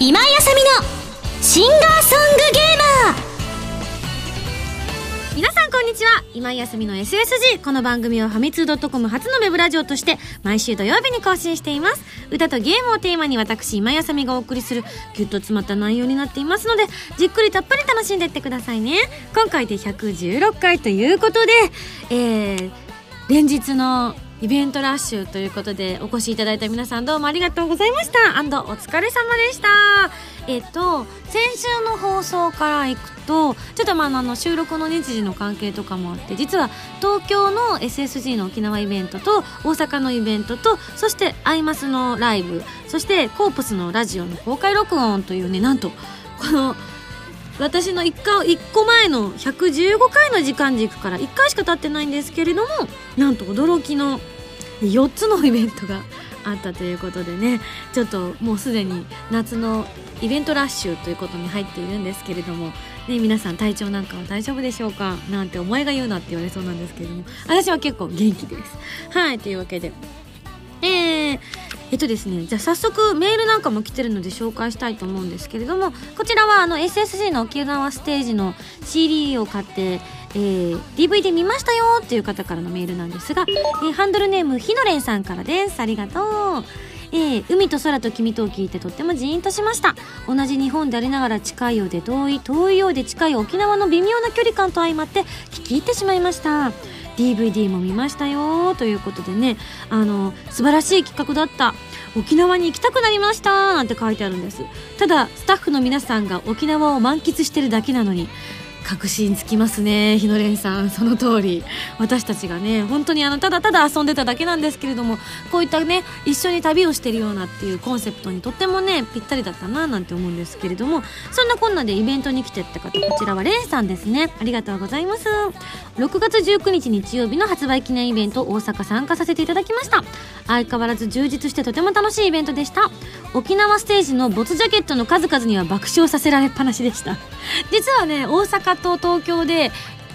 今井あさみのシンガーソングゲーマー。皆さんこんにちは。今井あさみの SSG この番組はファミツー .com 初のウェブラジオとして毎週土曜日に更新しています。歌とゲームをテーマに私今井あさみがお送りするぎゅっと詰まった内容になっていますのでじっくりたっぷり楽しんでいってくださいね。今回で116回ということでえー、連日のイベントラッシュということでお越しいただいた皆さんどうもありがとうございました。お疲れ様でした。えっと先週の放送からいくとちょっとまああの収録の日時の関係とかもあって実は東京の SSG の沖縄イベントと大阪のイベントとそしてアイマスのライブそしてコープスのラジオの公開録音というねなんとこの私の 1, か1個前の115回の時間軸から1回しか経ってないんですけれどもなんと驚きの4つのイベントがあったということでねちょっともうすでに夏のイベントラッシュということに入っているんですけれども、ね、皆さん体調なんかは大丈夫でしょうか？なんてお前が言うなって言われそうなんですけれども私は結構元気です。はいというわけでえー、えっとですねじゃあ早速メールなんかも来てるので紹介したいと思うんですけれどもこちらはあの SSG の沖縄ステージの CD を買ってえー、DVD 見ましたよっていう方からのメールなんですが、えー、ハンドルネームひのれんさんからです。ありがとう。えー、海と空と君とを聞いてとってもジーンとしました。同じ日本でありながら近いようで遠い遠いようで近い沖縄の微妙な距離感と相まって聞き入ってしまいました。DVD も見ましたよということでねあの素晴らしい企画だった。沖縄に行きたくなりましたなんて書いてあるんです。ただスタッフの皆さんが沖縄を満喫してるだけなのに確信つきますね日野蓮さん。その通り。私たちがね本当にあのただただ遊んでただけなんですけれどもこういったね一緒に旅をしてるようなっていうコンセプトにとってもねぴったりだったななんて思うんですけれどもそんなこんなでイベントに来てった方こちらは蓮さんですね。ありがとうございます。6月19日日曜日の発売記念イベント大阪参加させていただきました。相変わらず充実してとても楽しいイベントでした。沖縄ステージのボツジャケットの数々には爆笑させられっぱなしでした。実はね大阪と東京で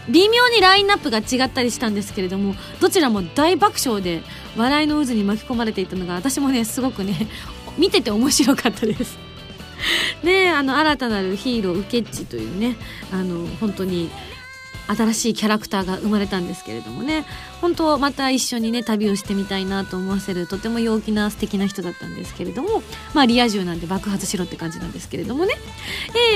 微妙にラインナップが違ったりしたんですけれどもどちらも大爆笑で笑いの渦に巻き込まれていたのが私もねすごくね見てて面白かったです。ねあの新たなるヒーローウケッチというねあの本当に新しいキャラクターが生まれたんですけれどもね。本当また一緒にね旅をしてみたいなと思わせるとても陽気な素敵な人だったんですけれども。まあリア充なんで爆発しろって感じなんですけれどもね、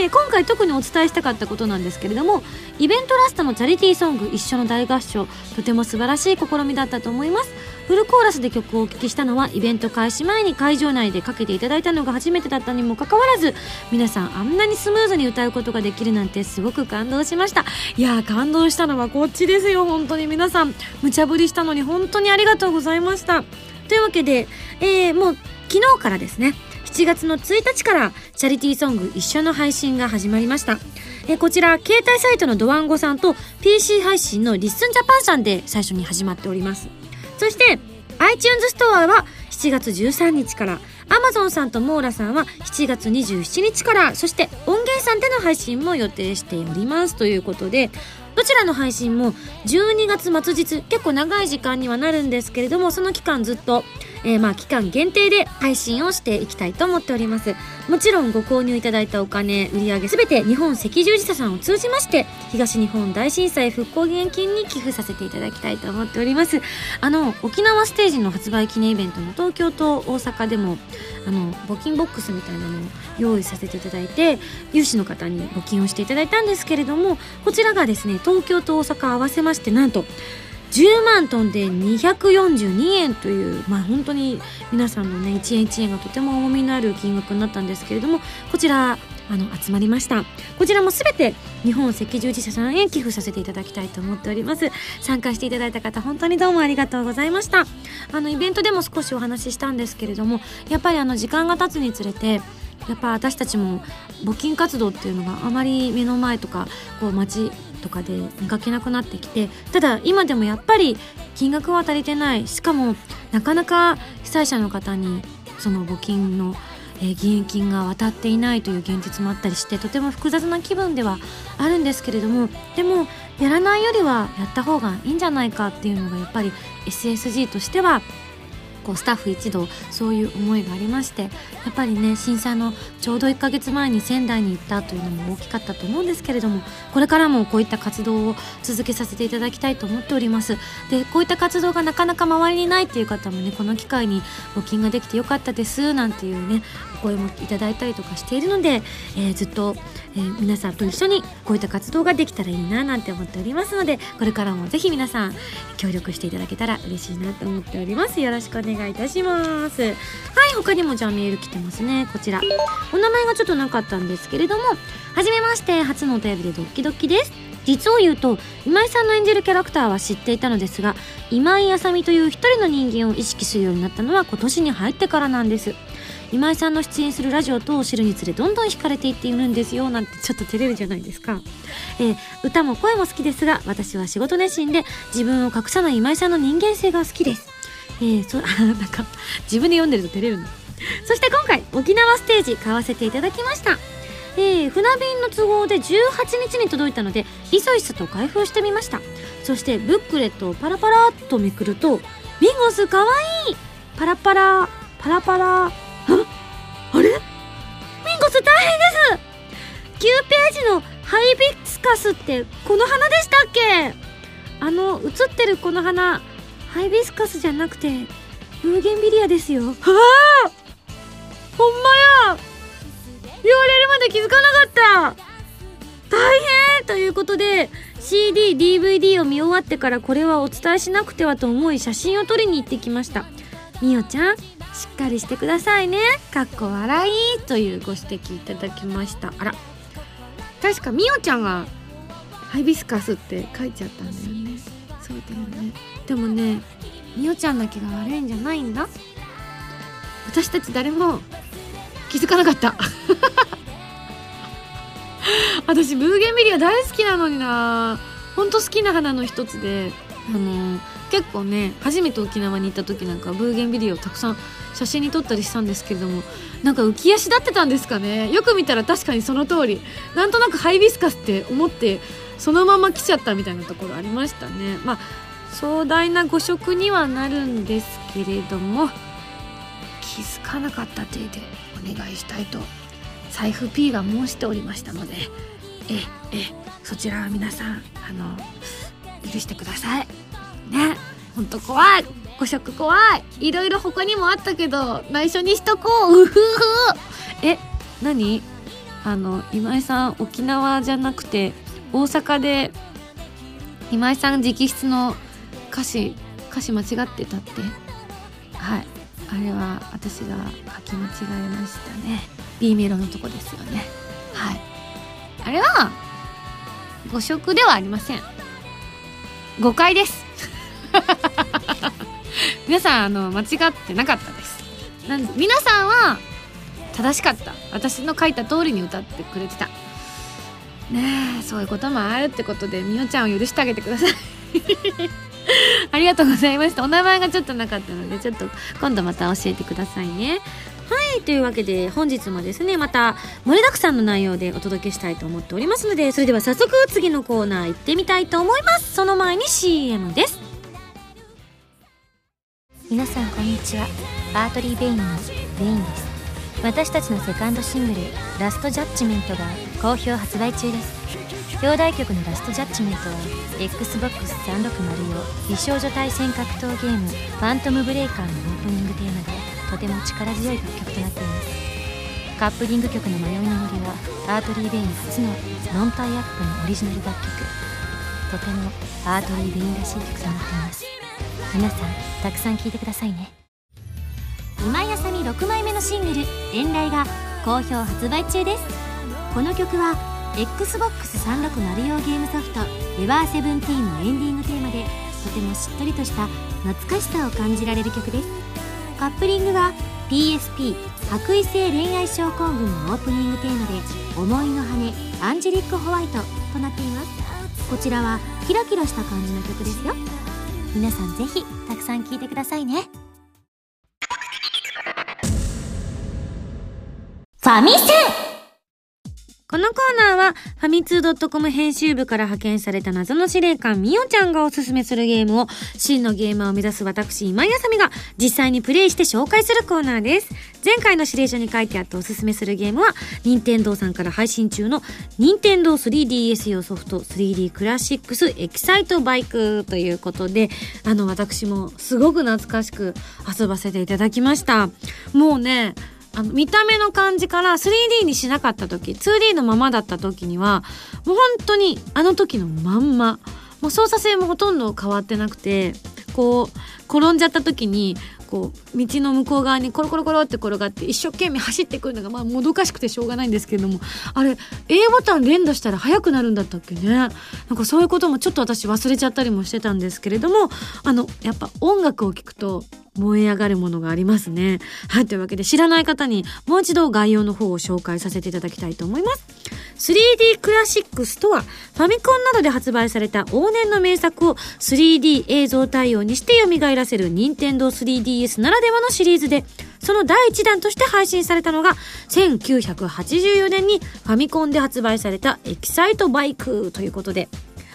えー、今回特にお伝えしたかったことなんですけれどもイベントラストのチャリティーソング一緒の大合唱とても素晴らしい試みだったと思います。フルコーラスで曲をお聴きしたのはイベント開始前に会場内でかけていただいたのが初めてだったにもかかわらず皆さんあんなにスムーズに歌うことができるなんてすごく感動しました。いやー感動したのはこっちですよ本当に皆さん。無茶ぶりしたのに本当にありがとうございました。というわけで、えー、もう昨日からですね7月の1日からチャリティーソング一緒の配信が始まりました。えこちら携帯サイトのドワンゴさんと PC 配信のリッスンジャパンさんで最初に始まっております。そして iTunes ストアは7月13日から Amazon さんとモーラさんは7月27日からそして音源さんでの配信も予定しております。ということでどちらの配信も12月末日結構長い時間にはなるんですけれどもその期間ずっとえー、まあ期間限定で配信をしていきたいと思っております。もちろんご購入いただいたお金売上すべて日本赤十字社さんを通じまして東日本大震災復興義援金に寄付させていただきたいと思っております。あの沖縄ステージの発売記念イベントの東京と大阪でもあの募金ボックスみたいなのを用意させていただいて有志の方に募金をしていただいたんですけれどもこちらがですね東京と大阪合わせましてなんと10万トンで242円というまあ本当に皆さんのね1円1円がとても重みのある金額になったんですけれどもこちらあの集まりました。こちらも全て日本赤十字社さんへ寄付させていただきたいと思っております。参加していただいた方本当にどうもありがとうございました。あのイベントでも少しお話ししたんですけれどもやっぱりあの時間が経つにつれてやっぱ私たちも募金活動っていうのがあまり目の前とかこう街とかで見かけなくなってきてただ今でもやっぱり金額は足りてないしかもなかなか被災者の方にその募金のえ、義援金が渡っていないという現実もあったりしてとても複雑な気分ではあるんですけれどもでもやらないよりはやった方がいいんじゃないかっていうのがやっぱり SSG としてはこうスタッフ一同そういう思いがありましてやっぱりね震災のちょうど1ヶ月前に仙台に行ったというのも大きかったと思うんですけれどもこれからもこういった活動を続けさせていただきたいと思っております。でこういった活動がなかなか周りにないっていう方もねこの機会に募金ができてよかったですなんていうね声もいただいたりとかしているので、えー、ずっと、えー、皆さんと一緒にこういった活動ができたらいいななんて思っておりますのでこれからもぜひ皆さん協力していただけたら嬉しいなと思っております。よろしくお願いいたします。はい他にもじゃあメール来てますね。こちら。お名前がちょっとなかったんですけれどもはじめまして。初のお便りでドッキドキです。実を言うと今井さんの演じるキャラクターは知っていたのですが今井あさみという一人の人間を意識するようになったのは今年に入ってからなんです。今井さんの出演するラジオ等を知るにつれどんどん惹かれていっているんですよなんてちょっと照れるじゃないですか、えー、歌も声も好きですが私は仕事熱心で自分を隠さない今井さんの人間性が好きです。えー、そあ なんか自分で読んでると照れるの。そして今回沖縄ステージ買わせていただきました。えー、船便の都合で18日に届いたのでいそいそと開封してみました。そしてブックレットをパラパラっとめくるとミンゴスかわいい。パラパラパラパラ。あれ？ミンゴス大変です。9ページのハイビスカスってこの花でしたっけ？あの写ってるこの花ハイビスカスじゃなくてブーゲンビリアですよ。はあ！ほんまや！言われるまで気づかなかった！大変！ということで CD、DVD を見終わってからこれはお伝えしなくてはと思い写真を撮りに行ってきました。みおちゃんしっかりしてくださいね。かっこ笑いというご指摘いただきました。あら。確かみおちゃんがハイビスカスって書いちゃったんだよね。そうだよね。でもねみおちゃんだけが悪いんじゃないんだ。私たち誰も気づかなかった。私ブーゲンビリア大好きなのにな。ほんと好きな花の一つであの結構ね初めて沖縄に行った時なんかブーゲンビリアをたくさん写真に撮ったりしたんですけれどもなんか浮き足立ってたんですかね。よく見たら確かにその通り。なんとなくハイビスカスって思ってそのまま来ちゃったみたいなところありましたね。まあ壮大な誤植にはなるんですけれども気づかなかった体でお願いしたいと財布 P が申しておりましたのでええそちらは皆さんあの許してください。ね。ほんと怖い。誤植怖い。いろいろ他にもあったけど内緒にしとこう。うふふ。え何？あの今井さん沖縄じゃなくて大阪で今井さん直筆の歌詞歌詞間違ってたって？はい。あれは私が書き間違えましたね。B メロのとこですよね。はい。あれは誤色ではありません。誤解です。皆さんあの間違ってなかったです。なん皆さんは正しかった。私の書いた通りに歌ってくれてた。ねえそういうこともあるってことでみおちゃんを許してあげてください。ありがとうございました。お名前がちょっとなかったのでちょっと今度また教えてくださいね。はいというわけで本日もですねまた盛りだくさんの内容でお届けしたいと思っておりますのでそれでは早速次のコーナー行ってみたいと思います。その前に CM です。皆さんこんにちは。アートリー・ベインのベインです。私たちのセカンドシングル「ラストジャッジメント」が好評発売中です。表題曲の「ラストジャッジメント」は XBOX360 美少女対戦格闘ゲーム「ファントムブレイカー」のオープニングテーマでとても力強い楽曲となっていますカップリング曲の「迷いの森」はアートリー・ベイン初のノンタイアップのオリジナル楽曲とてもアートリー・ベインらしい曲となっています皆さんたくさん聴いてくださいね。今井麻美6枚目のシングル「遠雷」が好評発売中です。この曲は XBOX360 用ゲームソフト「エバーセブンティーンのエンディングテーマでとてもしっとりとした懐かしさを感じられる曲です。カップリングは PSP 白衣性恋愛症候群のオープニングテーマで「思いの羽アンジェリック・ホワイト」となっています。こちらはキラキラした感じの曲ですよ。皆さんぜひたくさん聞いてくださいね。ファミセン。このコーナーは、ファミツー .com 編集部から派遣された謎の司令官みおちゃんがおすすめするゲームを、真のゲーマーを目指す私、今井あさみが実際にプレイして紹介するコーナーです。前回の指令書に書いてあったおすすめするゲームは、任天堂さんから配信中の、任天堂 3DS 用ソフト 3D クラシックスエキサイトバイクということで、あの、私もすごく懐かしく遊ばせていただきました。もうね、あの、見た目の感じから 3D にしなかった時、2D のままだった時には、もう本当にあの時のまんま、もう操作性もほとんど変わってなくて、こう、転んじゃった時に、こう、道の向こう側にコロコロコロって転がって一生懸命走ってくるのが、まあ、もどかしくてしょうがないんですけれども、あれ、A ボタン連打したら速くなるんだったっけね。なんかそういうこともちょっと私忘れちゃったりもしてたんですけれども、あの、やっぱ音楽を聴くと、燃え上がるものがありますね。はい、というわけで知らない方にもう一度概要の方を紹介させていただきたいと思います。3D クラシックスとは、ファミコンなどで発売された往年の名作を 3D 映像対応にして蘇らせる任天堂 3DS ならではのシリーズで、その第1弾として配信されたのが、1984年にファミコンで発売されたエキサイトバイクということで、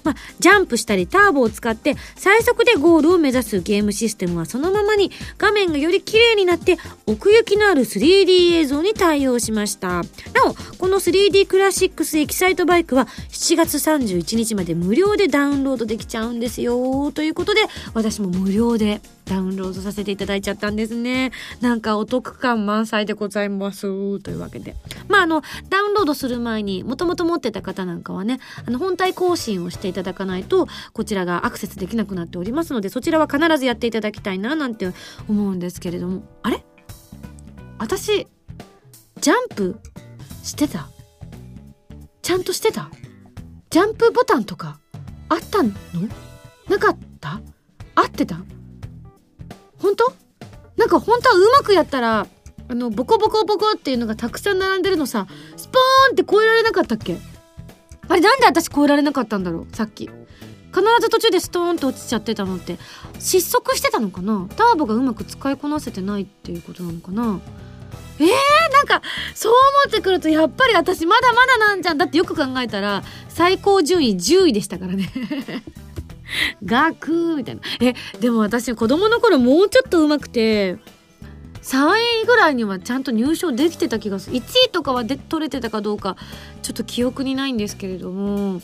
まあ、ジャンプしたりターボを使って最速でゴールを目指すゲームシステムはそのままに画面がより綺麗になって奥行きのある 3D 映像に対応しました。なお、この 3D クラシックスエキサイトバイクは7月31日まで無料でダウンロードできちゃうんですよ。ということで、私も無料でダウンロードさせていただいちゃったんですね。なんかお得感満載でございます。というわけで。まあ、あの、ダウンロードする前に、もともと持ってた方なんかはね、あの、本体更新をしていただかないと、こちらがアクセスできなくなっておりますので、そちらは必ずやっていただきたいな、なんて思うんですけれども。あれ？私、ジャンプしてた？ちゃんとしてた？ジャンプボタンとかあったの？なかった？合ってた？本当？なんか本当はうまくやったらあのボコボコボコっていうのがたくさん並んでるのさスポーンって越えられなかったっけ？あれなんで私越えられなかったんだろう？さっき。必ず途中でストーンと落ちちゃってたのって。失速してたのかな？ターボがうまく使いこなせてないっていうことなのかな？えー、なんかそう思ってくるとやっぱり私まだまだなんじゃん。だってよく考えたら最高順位10位でしたからね。ガクーみたいな。え、でも私子供の頃もうちょっと上手くて、3位ぐらいにはちゃんと入賞できてた気がする。1位とかはで取れてたかどうか、ちょっと記憶にないんですけれども、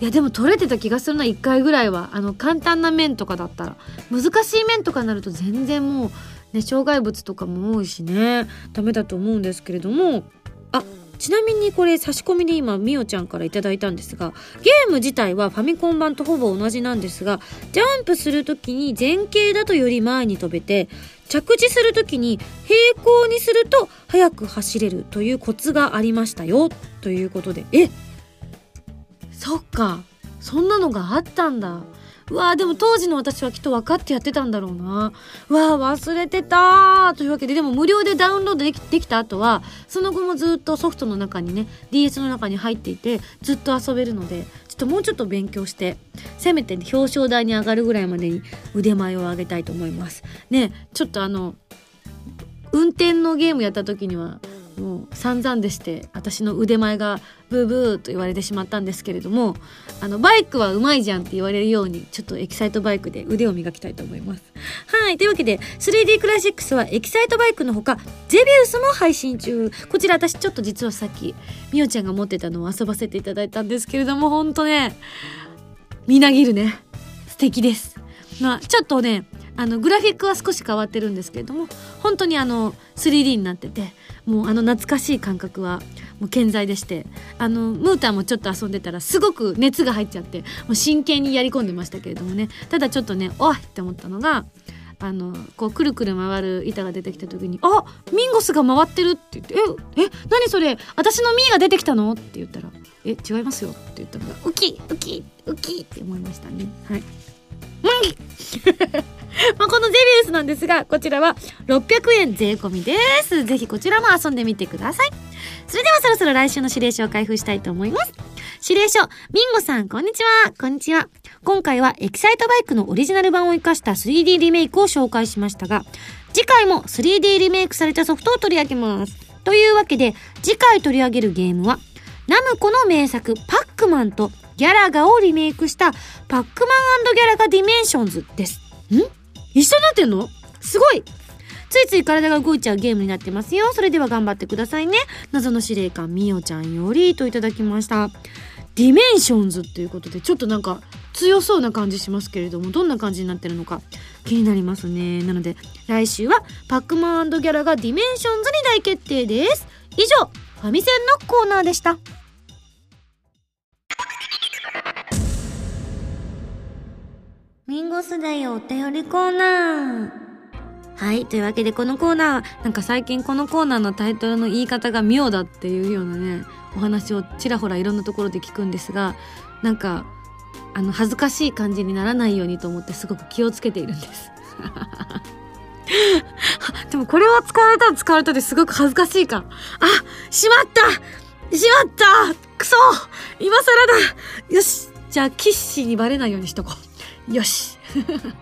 いやでも取れてた気がするな、1回ぐらいは。あの、簡単な面とかだったら。難しい面とかになると全然もう、ね、障害物とかも多いしね、ダメだと思うんですけれども、あ、ちなみにこれ差し込みで今みおちゃんから頂いたんですがゲーム自体はファミコン版とほぼ同じなんですがジャンプする時に前傾だとより前に飛べて着地する時に平行にすると速く走れるというコツがありましたよということで。えそっか。そんなのがあったんだ。わーでも当時の私はきっと分かってやってたんだろうな。わー忘れてたというわけで、でも無料でダウンロードできできた後は、その後もずっとソフトの中にね、DS の中に入っていて、ずっと遊べるので、ちょっともうちょっと勉強して、せめて、表彰台に上がるぐらいまでに腕前を上げたいと思います。ね、ちょっとあの、運転のゲームやった時には、もう散々でして私の腕前がブーブーと言われてしまったんですけれどもあのバイクはうまいじゃんって言われるようにちょっとエキサイトバイクで腕を磨きたいと思います。はいというわけで 3D クラシックスはエキサイトバイクのほかゼビウスも配信中。こちら私ちょっと実はさっきみおちゃんが持ってたのを遊ばせていただいたんですけれどもほんとねみなぎるね。素敵です。まあちょっとねあのグラフィックは少し変わってるんですけれども本当にあの 3D になっててもうあの懐かしい感覚はもう健在でしてあのムーターもちょっと遊んでたらすごく熱が入っちゃってもう真剣にやり込んでましたけれどもねただちょっとねおいって思ったのがあのこうくるくる回る板が出てきた時に「あミンゴスが回ってる」って言って「ええ何それ私のミーが出てきたの?」って言ったら「え違いますよ」って言ったのが「ウキウキウキ」って思いましたねはい。まあこのゼビウスなんですが、こちらは600円税込みです。ぜひこちらも遊んでみてください。それではそろそろ来週の指令書を開封したいと思います。指令書、ミンゴさん、こんにちは。こんにちは。今回はエキサイトバイクのオリジナル版を活かした 3D リメイクを紹介しましたが、次回も 3D リメイクされたソフトを取り上げます。というわけで、次回取り上げるゲームは、ナムコの名作パックマンとギャラガをリメイクしたパックマンギャラガディメンションズです。ん？一緒になってんの？すごいついつい体が動いちゃうゲームになってますよ。それでは頑張ってくださいね。謎の司令官みおちゃんよりといただきました。ディメンションズっていうことで、ちょっとなんか強そうな感じしますけれども、どんな感じになってるのか気になりますね。なので、来週はパックマンギャラガディメンションズに大決定です。以上、ファミセンのコーナーでした。ミンゴスだよお便りコーナー。はい。というわけでこのコーナー、なんか最近このコーナーのタイトルの言い方が妙だっていうようなね、お話をちらほらいろんなところで聞くんですが、なんか、あの、恥ずかしい感じにならないようにと思ってすごく気をつけているんです。でもこれは使われたら使われたですごく恥ずかしいか。あしまったしまったくそ今更だよしじゃあ、キッシーにバレないようにしとこう。よし。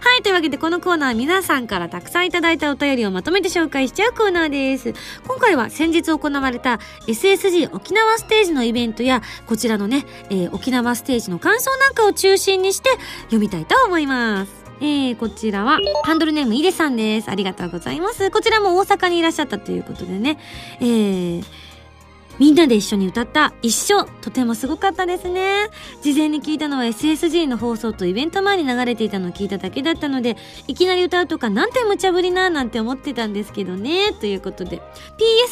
はい。というわけで、このコーナーは皆さんからたくさんいただいたお便りをまとめて紹介しちゃうコーナーです。今回は先日行われた SSG 沖縄ステージのイベントや、こちらのね、えー、沖縄ステージの感想なんかを中心にして読みたいと思います。えー、こちらは、ハンドルネームイデさんです。ありがとうございます。こちらも大阪にいらっしゃったということでね、えー、みんなで一緒に歌った一緒とてもすごかったですね。事前に聞いたのは SSG の放送とイベント前に流れていたのを聞いただけだったので、いきなり歌うとかなんて無茶ぶりななんて思ってたんですけどね。ということで、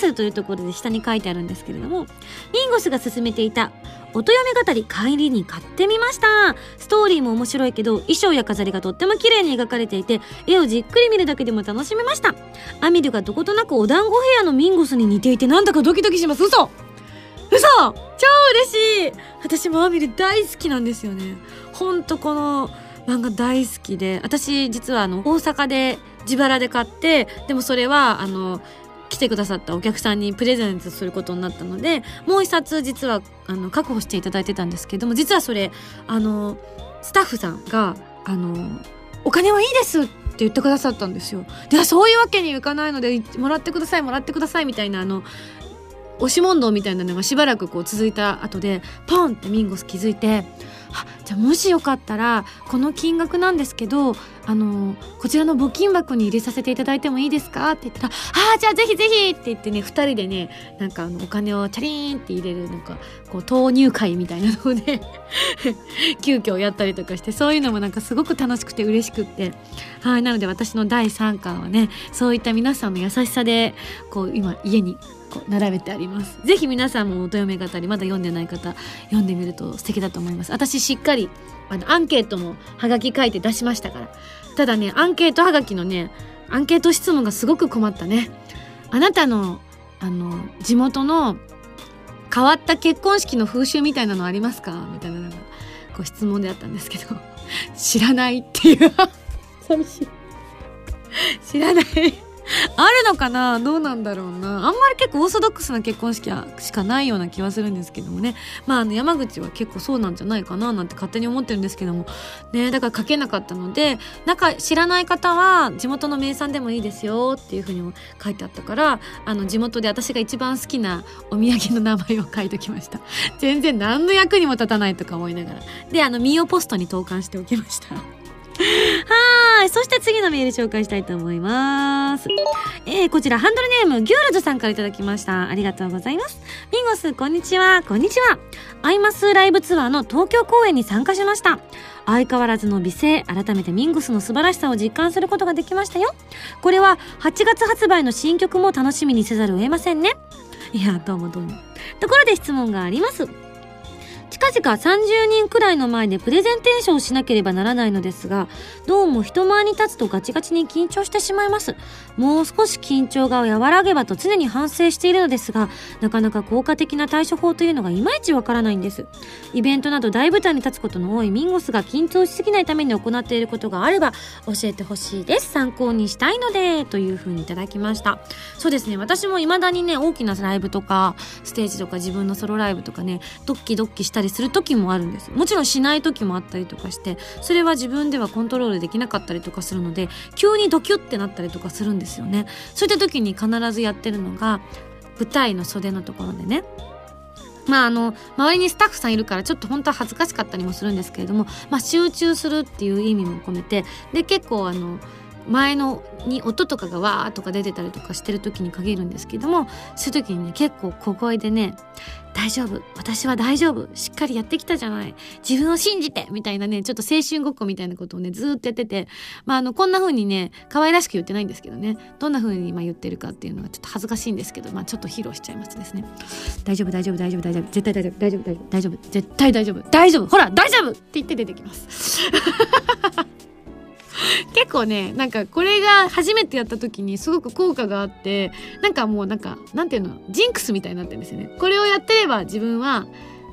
PS というところで下に書いてあるんですけれども、リンゴスが進めていた音読み語り帰りに買ってみました。ストーリーも面白いけど、衣装や飾りがとっても綺麗に描かれていて、絵をじっくり見るだけでも楽しめました。アミルがどことなくお団子部屋のミンゴスに似ていてなんだかドキドキします。嘘嘘超嬉しい私もアミル大好きなんですよね。ほんとこの漫画大好きで、私実はあの、大阪で自腹で買って、でもそれはあの、来てくださったお客さんにプレゼントすることになったのでもう一冊実はあの確保していただいてたんですけども実はそれあのスタッフさんがあのお金はいいですって言ってくださったんですよ。でそういうわけにいかないのでもらってくださいもらってくださいみたいなあの押し問答みたいなのがしばらくこう続いた後でポンってミンゴス気づいてじゃあもしよかったらこの金額なんですけどあのこちらの募金箱に入れさせていただいてもいいですか？って言ったら「ああじゃあぜひぜひ!」って言ってね2人でねなんかあのお金をチャリーンって入れるなんかこう投入会みたいなので 急遽やったりとかしてそういうのもなんかすごく楽しくて嬉しくってはいなので私の第3巻はねそういった皆さんの優しさでこう今家に並べてあります。ぜひ皆さんも音読め語りまだ読んでない方読んでみると素敵だと思います。私しっかりあのアンケートもはがき書いて出しましたから。ただねアンケートはがきのねアンケート質問がすごく困ったね。あなたのあの地元の変わった結婚式の風習みたいなのありますか？みたいなのがこう質問であったんですけど。知らないっていう。寂しい。知らない。あるのかな？どうなんだろうな？あんまり結構オーソドックスな結婚式はしかないような気はするんですけどもね。まあ、あの、山口は結構そうなんじゃないかななんて勝手に思ってるんですけども。ね、だから書けなかったので、なんか知らない方は地元の名産でもいいですよっていうふうにも書いてあったから、あの、地元で私が一番好きなお土産の名前を書いときました。全然何の役にも立たないとか思いながら。で、あの、ミオポストに投函しておきました。はい。そして次のメール紹介したいと思います。えー、こちら、ハンドルネーム、ギュールズさんから頂きました。ありがとうございます。ミンゴス、こんにちは。こんにちは。アイマスライブツアーの東京公演に参加しました。相変わらずの美声、改めてミンゴスの素晴らしさを実感することができましたよ。これは8月発売の新曲も楽しみにせざるを得ませんね。いや、どうもどうも。ところで質問があります。近々30人くらいの前でプレゼンテーションをしなければならないのですが、どうも人前に立つとガチガチに緊張してしまいます。もう少し緊張が和らげばと常に反省しているのですが、なかなか効果的な対処法というのがいまいちわからないんです。イベントなど大舞台に立つことの多いミンゴスが緊張しすぎないために行っていることがあれば教えてほしいです。参考にしたいので、というふうにいただきました。そうですね、私も未だにね、大きなライブとか、ステージとか自分のソロライブとかね、ドッキドッキしてたりする時もあるんですもちろんしない時もあったりとかしてそれは自分ではコントロールできなかったりとかするので急にドキュってなったりとかするんですよね。そういった時に必ずやってるのが舞台の袖のところでね。まああの周りにスタッフさんいるからちょっと本当は恥ずかしかったりもするんですけれども、まあ、集中するっていう意味も込めてで結構あの前のに音とかがわーとか出てたりとかしてる時に限るんですけどもそういう時にね結構小声でね「大丈夫。私は大丈夫。しっかりやってきたじゃない。自分を信じて」みたいなねちょっと青春ごっこみたいなことをねずっとやってて。まああのこんな風にね可愛らしく言ってないんですけどね。どんな風に今言ってるかっていうのはちょっと恥ずかしいんですけどまあちょっと披露しちゃいますですね。大丈夫大丈夫大丈夫大丈夫。絶対大丈夫。大丈夫大丈夫。大丈夫。絶対大丈夫。大丈夫。ほら大丈夫って言って出てきます。結構ねなんかこれが初めてやった時にすごく効果があってなんかもうなんかなんていうのジンクスみたいになってるんですよね。これをやってれば自分は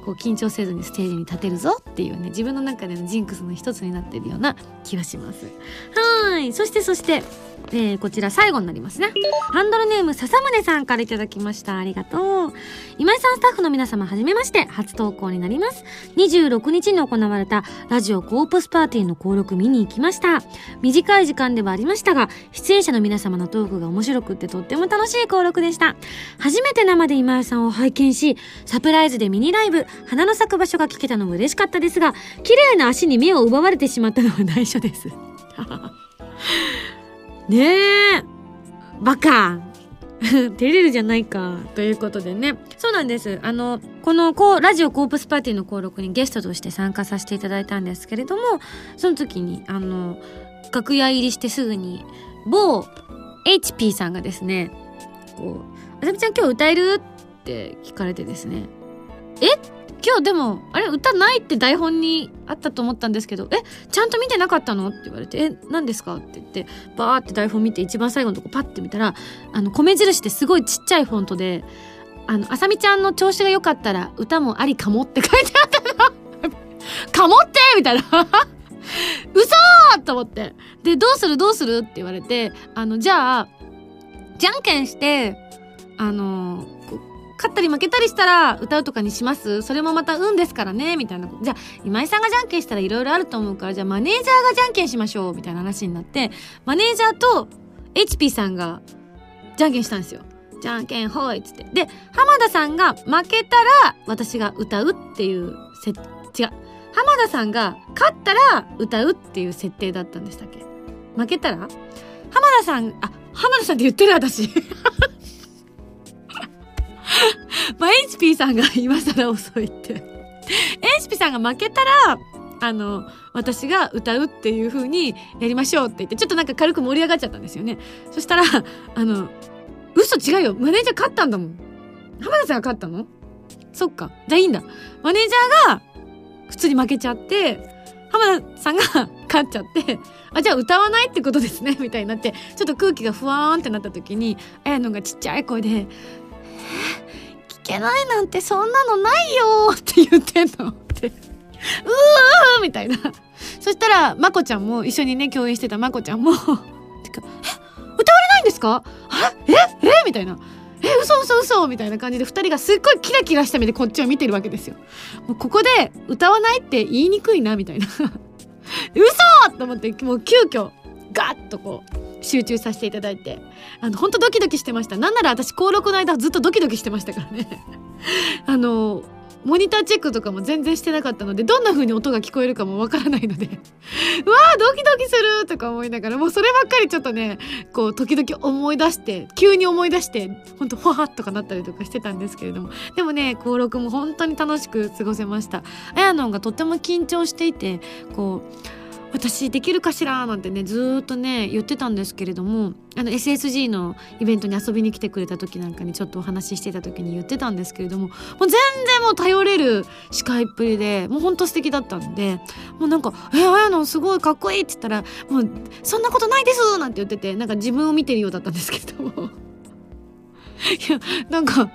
こう緊張せずにステージに立てるぞっていうね自分の中でのジンクスの一つになってるような気がします。はい。そしてそしてえー、こちら最後になりますね。ハンドルネーム笹宗さんからいただきました。ありがとう。今井さんスタッフの皆様はじめまして、初投稿になります。26日に行われたラジオコープスパーティーの登録見に行きました。短い時間ではありましたが、出演者の皆様のトークが面白くってとっても楽しい登録でした。初めて生で今井さんを拝見し、サプライズでミニライブ、花の咲く場所が聞けたのも嬉しかったですが、綺麗な足に目を奪われてしまったのは内緒です。ねえバカ 照れるじゃないか。ということでね。そうなんです。あの、この、こ、ラジオコープスパーティーの登録にゲストとして参加させていただいたんですけれども、その時に、あの、楽屋入りしてすぐに、某 HP さんがですね、こう、あさみちゃん今日歌える？って聞かれてですね、え？今日でも、あれ歌ないって台本にあったと思ったんですけど、え、ちゃんと見てなかったの？って言われて、え、何ですか？って言って、バーって台本見て一番最後のとこパッて見たら、あの、米印ってすごいちっちゃいフォントで、あの、あさみちゃんの調子が良かったら歌もありかもって書いてあったの。かもって！みたいな。嘘と思って。で、どうする？どうする？って言われて、あの、じゃあ、じゃんけんして、あの、勝ったり負けたりしたら歌うとかにします？それもまた運ですからねみたいなじゃあ今井さんがじゃんけんしたらいろいろあると思うからじゃあマネージャーがじゃんけんしましょうみたいな話になってマネージャーと HP さんがじゃんけんしたんですよ。じゃんけんほいっつって。で、浜田さんが負けたら私が歌うっていうせ、違う。浜田さんが勝ったら歌うっていう設定だったんでしたっけ？負けたら？浜田さん、あ、浜田さんって言ってる私。まあ、HP さんが今更遅いって HP さんが負けたら、あの、私が歌うっていう風にやりましょうって言って、ちょっとなんか軽く盛り上がっちゃったんですよね。そしたら、あの、嘘違うよ。マネージャー勝ったんだもん。浜田さんが勝ったの？そっか。じゃあいいんだ。マネージャーが普通に負けちゃって、浜田さんが勝っちゃって、あ、じゃあ歌わないってことですね、みたいになって、ちょっと空気がふわーんってなった時に、綾野がちっちゃい声で、聞けないなんてそんなのないよって言ってんのって。うーみたいな。そしたら、まこちゃんも、一緒にね、共演してたまこちゃんも、てか、え、歌われないんですか？えええみたいな。え、嘘嘘嘘みたいな感じで二人がすっごいキラキラした目でこっちを見てるわけですよ。もうここで歌わないって言いにくいな、みたいな。嘘と思って、もう急遽、ガッとこう、集中させていただいてあの本当ドキドキしてました。なんなら私登録の間ずっとドキドキしてましたからね。あのモニターチェックとかも全然してなかったのでどんな風に音が聞こえるかもわからないので。う わードキドキするとか思いながらもうそればっかりちょっとねこう時々思い出して急に思い出してほんとファーッとかなったりとかしてたんですけれども。でもね登録も本当に楽しく過ごせました。あやのんがとっても緊張していてこう私できるかしらなんてねずっとね言ってたんですけれどもあの SSG のイベントに遊びに来てくれた時なんかにちょっとお話ししてた時に言ってたんですけれどももう全然もう頼れる司会っぷりでもうほんと素敵だったんでもうなんか「えあやのすごいかっこいい」って言ったら「もうそんなことないです」なんて言っててなんか自分を見てるようだったんですけれども いやなんか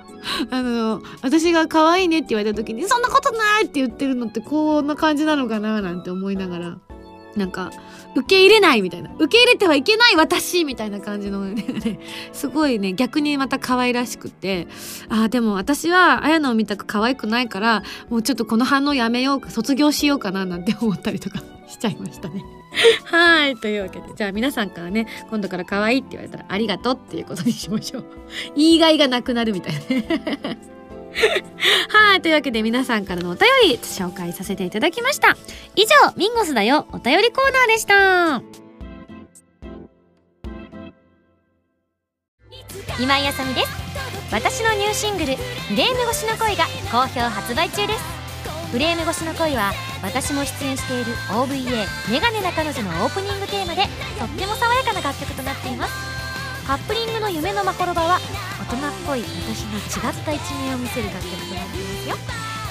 あの私が可愛いねって言われた時に「そんなことない!」って言ってるのってこんな感じなのかななんて思いながら。なんか、受け入れないみたいな。受け入れてはいけない私みたいな感じのね、すごいね、逆にまた可愛らしくて、ああ、でも私は綾野を見たく可愛くないから、もうちょっとこの反応やめようか、卒業しようかななんて思ったりとか しちゃいましたね。はい。というわけで、じゃあ皆さんからね、今度から可愛いって言われたらありがとうっていうことにしましょう。言いがいがなくなるみたいなね。はい、というわけで皆さんからのお便り紹介させていただきました。以上、ミンゴスだよお便りコーナーでした。今井あさみです。私のニューシングル「フレーム越しの恋」が好評発売中ですフレーム越しの恋は私も出演している OVA「メガネな彼女」のオープニングテーマでとっても爽やかな楽曲となっていますカップリングの夢のまころばは人っぽい私の違った一面を見せる楽曲となっていますよ。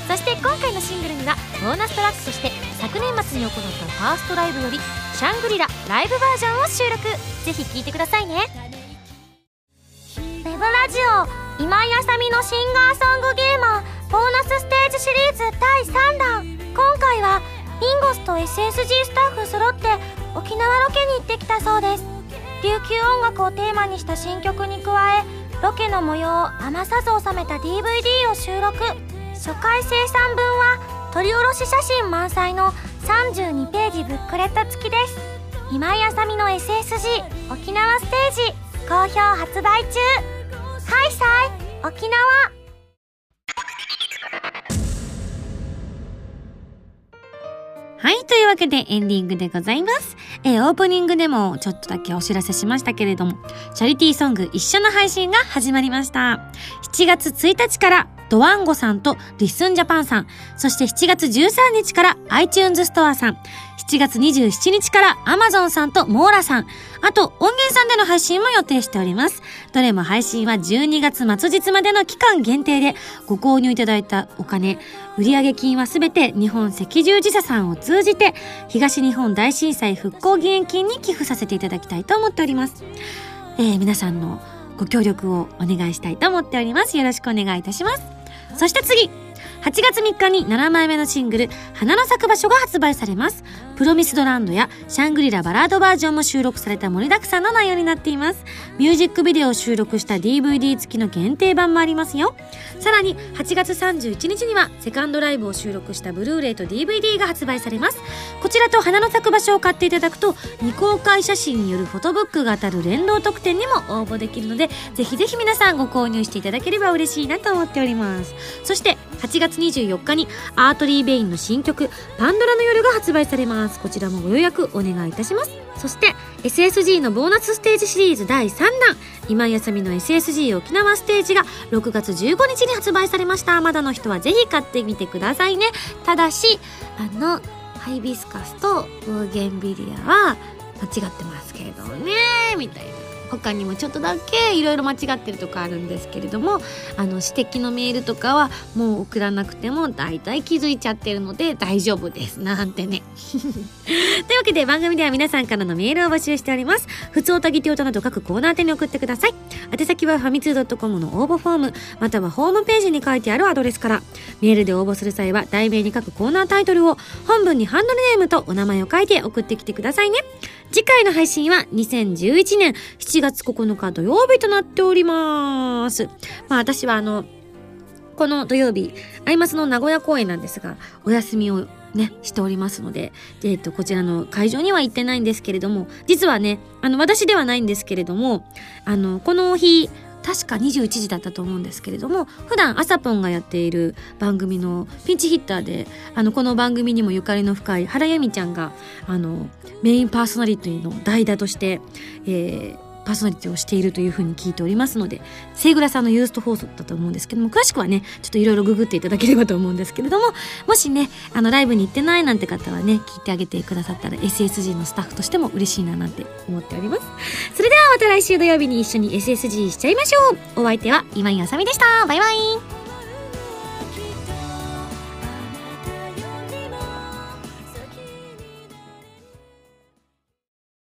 そして今回のシングルにはボーナストラックとして昨年末に行ったファーストライブより「シャングリラライブバージョン」を収録。ぜひ聴いてくださいね。ウェブラジオ今井あさみのシンガーソングゲーマーボーナスステージシリーズ第3弾。今回はミンゴスと SSG スタッフ揃って沖縄ロケに行ってきたそうです。琉球音楽をテーマにした新曲に加えロケの模様を余さず収めた DVD を収録。初回生産分は撮り下ろし写真満載の32ページブックレット付きです。今井あさみの SSG 沖縄ステージ。好評発売中。開催沖縄い。というわけでエンディングでございます。えー、オープニングでもちょっとだけお知らせしましたけれども、チャリティーソング一緒の配信が始まりました。7月1日からドワンゴさんとリスンジャパンさん、そして7月13日から iTunes ストアさん、7月27日から Amazon さんとモーラさん、あと音源さんでの配信も予定しております。どれも配信は12月末日までの期間限定でご購入いただいたお金、売上金はすべて日本赤十字社さんを通じて東日本大震災復興義援金に寄付させていただきたいと思っております。えー、皆さんのご協力をお願いしたいと思っております。よろしくお願いいたします。そして次8月3日に7枚目のシングル「花の咲く場所」が発売されます。プロミスドランドやシャングリラバラードバージョンも収録された盛りだくさんの内容になっています。ミュージックビデオを収録した DVD 付きの限定版もありますよ。さらに8月31日にはセカンドライブを収録したブルーレイと DVD が発売されます。こちらと花の咲く場所を買っていただくと未公開写真によるフォトブックが当たる連動特典にも応募できるのでぜひぜひ皆さんご購入していただければ嬉しいなと思っております。そして8月24日にアートリー・ベインの新曲「パンドラの夜」が発売されます。こちらもご予約お願いいたします。そして SSG のボーナスステージシリーズ第3弾今井あさみの SSG 沖縄ステージが6月15日に発売されました。まだの人はぜひ買ってみてくださいね。ただしあのハイビスカスとブーゲンビリアは間違ってますけれどね。みたいな。他にもちょっとだけいろいろ間違ってるとこあるんですけれどもあの指摘のメールとかはもう送らなくても大体気づいちゃってるので大丈夫です。なんてね。というわけで番組では皆さんからのメールを募集しております。普通おたぎておたなど各コーナー宛に送ってください。宛先はファミツー .com の応募フォームまたはホームページに書いてあるアドレスから。メールで応募する際は題名に書くコーナータイトルを本文にハンドルネームとお名前を書いて送ってきてくださいね。次回の配信は2011年7月9日土曜日となっております。まあ私はあの、この土曜日、アイマスの名古屋公演なんですが、お休みをね、しておりますので、えっ、ー、と、こちらの会場には行ってないんですけれども、実はね、あの、私ではないんですけれども、あの、この日、確か21時だったと思うんですけれども普段朝ポンがやっている番組のピンチヒッターであのこの番組にもゆかりの深い原由美ちゃんがあのメインパーソナリティの代打として、えー、パーソナリティをしているというふうに聞いておりますので、セイグラさんのユースト放送だと思うんですけども、詳しくはね、ちょっといろいろググっていただければと思うんですけれども、もしね、あの、ライブに行ってないなんて方はね、聞いてあげてくださったら SSG のスタッフとしても嬉しいななんて思っております。それではまた来週土曜日に一緒に SSG しちゃいましょう。お相手は今井あさみでした。バイバイ。